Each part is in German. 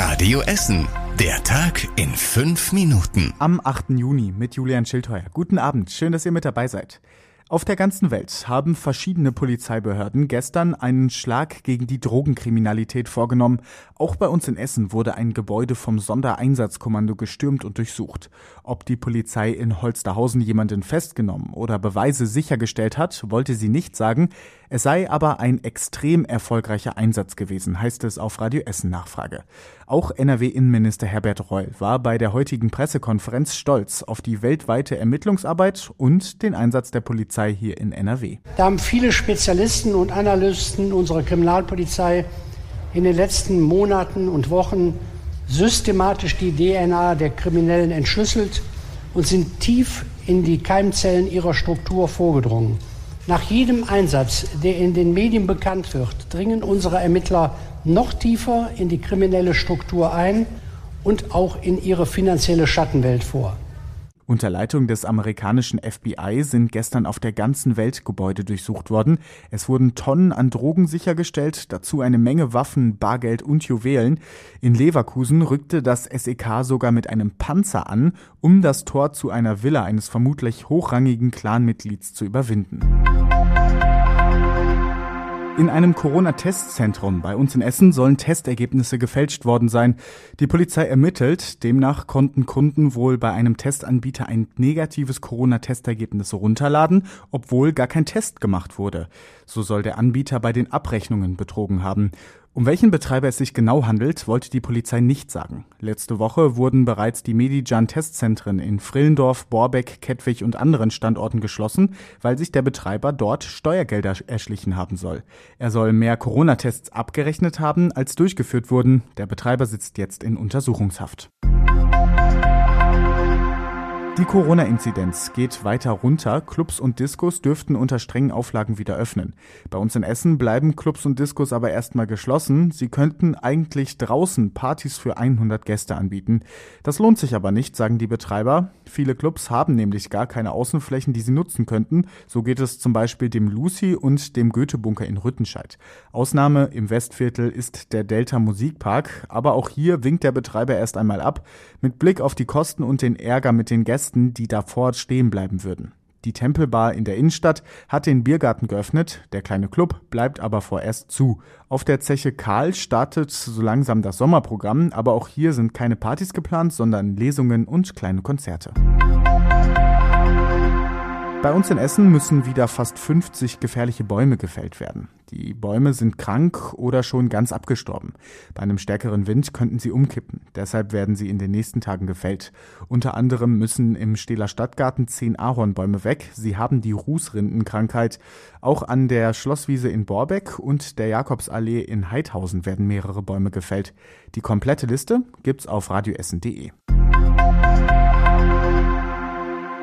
Radio Essen. Der Tag in fünf Minuten. Am 8. Juni mit Julian Schildheuer. Guten Abend, schön, dass ihr mit dabei seid. Auf der ganzen Welt haben verschiedene Polizeibehörden gestern einen Schlag gegen die Drogenkriminalität vorgenommen. Auch bei uns in Essen wurde ein Gebäude vom Sondereinsatzkommando gestürmt und durchsucht. Ob die Polizei in Holsterhausen jemanden festgenommen oder Beweise sichergestellt hat, wollte sie nicht sagen. Es sei aber ein extrem erfolgreicher Einsatz gewesen, heißt es auf Radio Essen Nachfrage. Auch NRW-Innenminister Herbert Reul war bei der heutigen Pressekonferenz stolz auf die weltweite Ermittlungsarbeit und den Einsatz der Polizei hier in NRW. Da haben viele Spezialisten und Analysten unserer Kriminalpolizei in den letzten Monaten und Wochen systematisch die DNA der Kriminellen entschlüsselt und sind tief in die Keimzellen ihrer Struktur vorgedrungen. Nach jedem Einsatz, der in den Medien bekannt wird, dringen unsere Ermittler noch tiefer in die kriminelle Struktur ein und auch in ihre finanzielle Schattenwelt vor. Unter Leitung des amerikanischen FBI sind gestern auf der ganzen Welt Gebäude durchsucht worden. Es wurden Tonnen an Drogen sichergestellt, dazu eine Menge Waffen, Bargeld und Juwelen. In Leverkusen rückte das SEK sogar mit einem Panzer an, um das Tor zu einer Villa eines vermutlich hochrangigen Clanmitglieds zu überwinden. In einem Corona-Testzentrum bei uns in Essen sollen Testergebnisse gefälscht worden sein. Die Polizei ermittelt. Demnach konnten Kunden wohl bei einem Testanbieter ein negatives Corona-Testergebnis runterladen, obwohl gar kein Test gemacht wurde. So soll der Anbieter bei den Abrechnungen betrogen haben. Um welchen Betreiber es sich genau handelt, wollte die Polizei nicht sagen. Letzte Woche wurden bereits die Medijan-Testzentren in Frillendorf, Borbeck, Kettwig und anderen Standorten geschlossen, weil sich der Betreiber dort Steuergelder erschlichen haben soll. Er soll mehr Corona-Tests abgerechnet haben, als durchgeführt wurden. Der Betreiber sitzt jetzt in Untersuchungshaft. Die Corona-Inzidenz geht weiter runter. Clubs und Diskos dürften unter strengen Auflagen wieder öffnen. Bei uns in Essen bleiben Clubs und Diskos aber erstmal geschlossen. Sie könnten eigentlich draußen Partys für 100 Gäste anbieten. Das lohnt sich aber nicht, sagen die Betreiber. Viele Clubs haben nämlich gar keine Außenflächen, die sie nutzen könnten. So geht es zum Beispiel dem Lucy und dem Goethe-Bunker in Rüttenscheid. Ausnahme im Westviertel ist der Delta Musikpark. Aber auch hier winkt der Betreiber erst einmal ab. Mit Blick auf die Kosten und den Ärger mit den Gästen Gästen, die davor stehen bleiben würden. Die Tempelbar in der Innenstadt hat den Biergarten geöffnet, der kleine Club bleibt aber vorerst zu. Auf der Zeche Karl startet so langsam das Sommerprogramm, aber auch hier sind keine Partys geplant, sondern Lesungen und kleine Konzerte. Bei uns in Essen müssen wieder fast 50 gefährliche Bäume gefällt werden. Die Bäume sind krank oder schon ganz abgestorben. Bei einem stärkeren Wind könnten sie umkippen. Deshalb werden sie in den nächsten Tagen gefällt. Unter anderem müssen im Stähler Stadtgarten zehn Ahornbäume weg. Sie haben die Rußrindenkrankheit. Auch an der Schlosswiese in Borbeck und der Jakobsallee in Heidhausen werden mehrere Bäume gefällt. Die komplette Liste gibt's auf radioessen.de.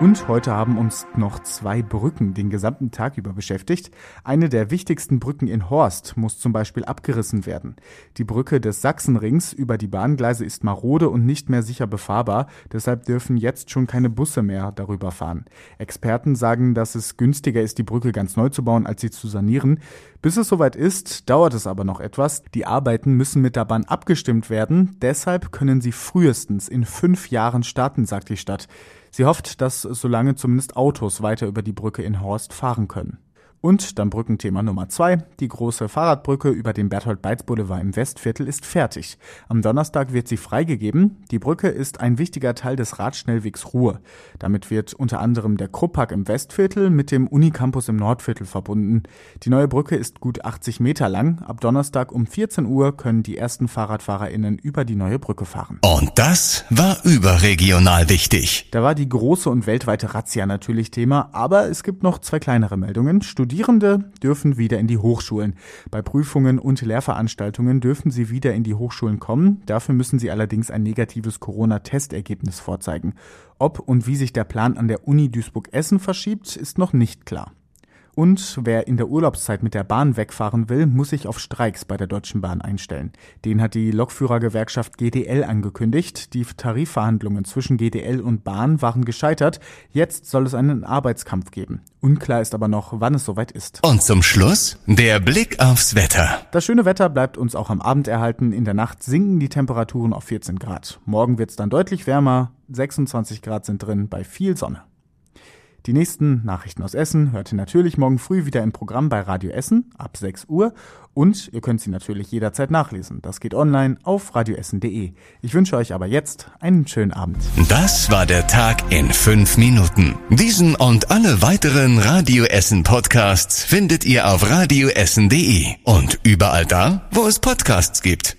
Und heute haben uns noch zwei Brücken den gesamten Tag über beschäftigt. Eine der wichtigsten Brücken in Horst muss zum Beispiel abgerissen werden. Die Brücke des Sachsenrings über die Bahngleise ist marode und nicht mehr sicher befahrbar. Deshalb dürfen jetzt schon keine Busse mehr darüber fahren. Experten sagen, dass es günstiger ist, die Brücke ganz neu zu bauen, als sie zu sanieren. Bis es soweit ist, dauert es aber noch etwas. Die Arbeiten müssen mit der Bahn abgestimmt werden. Deshalb können sie frühestens in fünf Jahren starten, sagt die Stadt. Sie hofft, dass solange zumindest Autos weiter über die Brücke in Horst fahren können. Und dann Brückenthema Nummer zwei. Die große Fahrradbrücke über den Berthold-Beitz-Boulevard im Westviertel ist fertig. Am Donnerstag wird sie freigegeben. Die Brücke ist ein wichtiger Teil des Radschnellwegs Ruhr. Damit wird unter anderem der Kruppack im Westviertel mit dem Unicampus im Nordviertel verbunden. Die neue Brücke ist gut 80 Meter lang. Ab Donnerstag um 14 Uhr können die ersten FahrradfahrerInnen über die neue Brücke fahren. Und das war überregional wichtig. Da war die große und weltweite Razzia natürlich Thema, aber es gibt noch zwei kleinere Meldungen. Studierende dürfen wieder in die Hochschulen. Bei Prüfungen und Lehrveranstaltungen dürfen sie wieder in die Hochschulen kommen. Dafür müssen sie allerdings ein negatives Corona-Testergebnis vorzeigen. Ob und wie sich der Plan an der Uni Duisburg-Essen verschiebt, ist noch nicht klar. Und wer in der Urlaubszeit mit der Bahn wegfahren will, muss sich auf Streiks bei der Deutschen Bahn einstellen. Den hat die Lokführergewerkschaft GDL angekündigt. Die Tarifverhandlungen zwischen GDL und Bahn waren gescheitert. Jetzt soll es einen Arbeitskampf geben. Unklar ist aber noch, wann es soweit ist. Und zum Schluss der Blick aufs Wetter. Das schöne Wetter bleibt uns auch am Abend erhalten. In der Nacht sinken die Temperaturen auf 14 Grad. Morgen wird es dann deutlich wärmer. 26 Grad sind drin bei viel Sonne. Die nächsten Nachrichten aus Essen hört ihr natürlich morgen früh wieder im Programm bei Radio Essen ab 6 Uhr und ihr könnt sie natürlich jederzeit nachlesen. Das geht online auf radioessen.de. Ich wünsche euch aber jetzt einen schönen Abend. Das war der Tag in fünf Minuten. Diesen und alle weiteren Radio Essen Podcasts findet ihr auf radioessen.de und überall da, wo es Podcasts gibt.